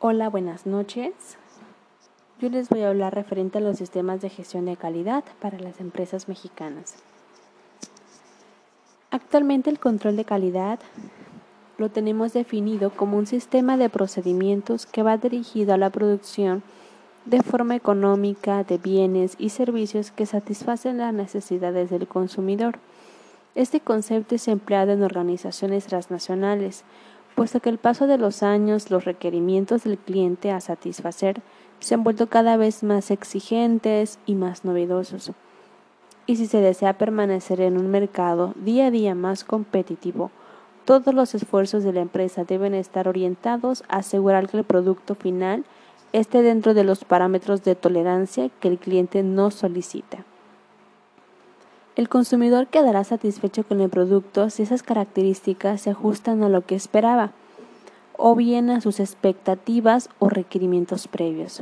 Hola, buenas noches. Yo les voy a hablar referente a los sistemas de gestión de calidad para las empresas mexicanas. Actualmente el control de calidad lo tenemos definido como un sistema de procedimientos que va dirigido a la producción de forma económica de bienes y servicios que satisfacen las necesidades del consumidor. Este concepto es empleado en organizaciones transnacionales, puesto que el paso de los años los requerimientos del cliente a satisfacer se han vuelto cada vez más exigentes y más novedosos. Y si se desea permanecer en un mercado día a día más competitivo, todos los esfuerzos de la empresa deben estar orientados a asegurar que el producto final esté dentro de los parámetros de tolerancia que el cliente no solicita. El consumidor quedará satisfecho con el producto si esas características se ajustan a lo que esperaba o bien a sus expectativas o requerimientos previos.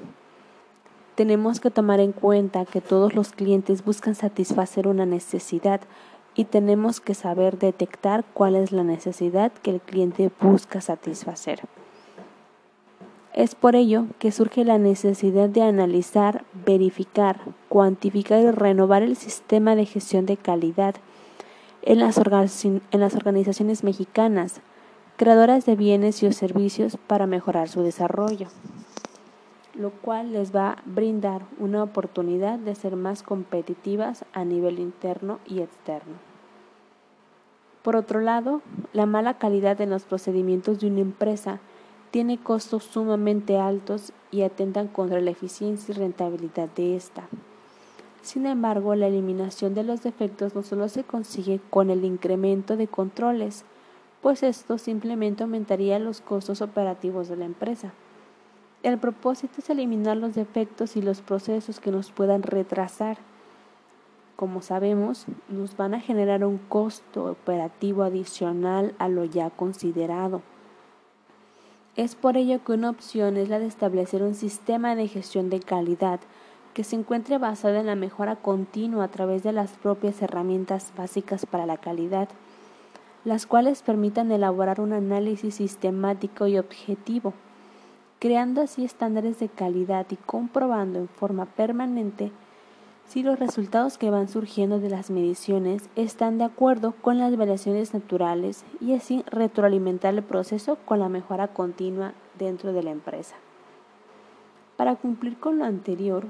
Tenemos que tomar en cuenta que todos los clientes buscan satisfacer una necesidad y tenemos que saber detectar cuál es la necesidad que el cliente busca satisfacer. Es por ello que surge la necesidad de analizar, verificar, cuantificar y renovar el sistema de gestión de calidad en las, organizaciones mexicanas, creadoras de bienes y servicios para mejorar su desarrollo, lo cual les va a brindar una oportunidad de ser más competitivas a nivel interno y externo. Por otro lado, la mala calidad en los procedimientos de una empresa tiene costos sumamente altos y atentan contra la eficiencia y rentabilidad de esta. Sin embargo, la eliminación de los defectos no solo se consigue con el incremento de controles, pues esto simplemente aumentaría los costos operativos de la empresa. El propósito es eliminar los defectos y los procesos que nos puedan retrasar. Como sabemos, nos van a generar un costo operativo adicional a lo ya considerado. Es por ello que una opción es la de establecer un sistema de gestión de calidad que se encuentre basado en la mejora continua a través de las propias herramientas básicas para la calidad, las cuales permitan elaborar un análisis sistemático y objetivo, creando así estándares de calidad y comprobando en forma permanente si los resultados que van surgiendo de las mediciones están de acuerdo con las variaciones naturales y así retroalimentar el proceso con la mejora continua dentro de la empresa. Para cumplir con lo anterior,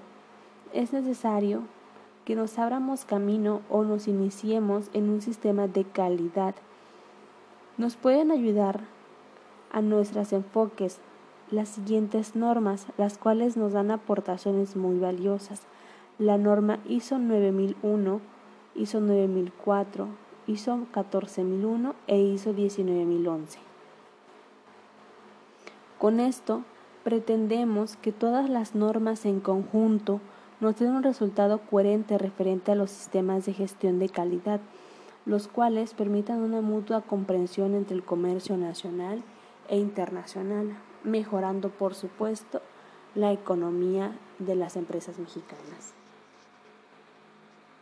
es necesario que nos abramos camino o nos iniciemos en un sistema de calidad. Nos pueden ayudar a nuestros enfoques las siguientes normas, las cuales nos dan aportaciones muy valiosas la norma ISO 9001, ISO 9004, ISO 14001 e ISO 19011. Con esto pretendemos que todas las normas en conjunto nos den un resultado coherente referente a los sistemas de gestión de calidad, los cuales permitan una mutua comprensión entre el comercio nacional e internacional, mejorando por supuesto la economía de las empresas mexicanas.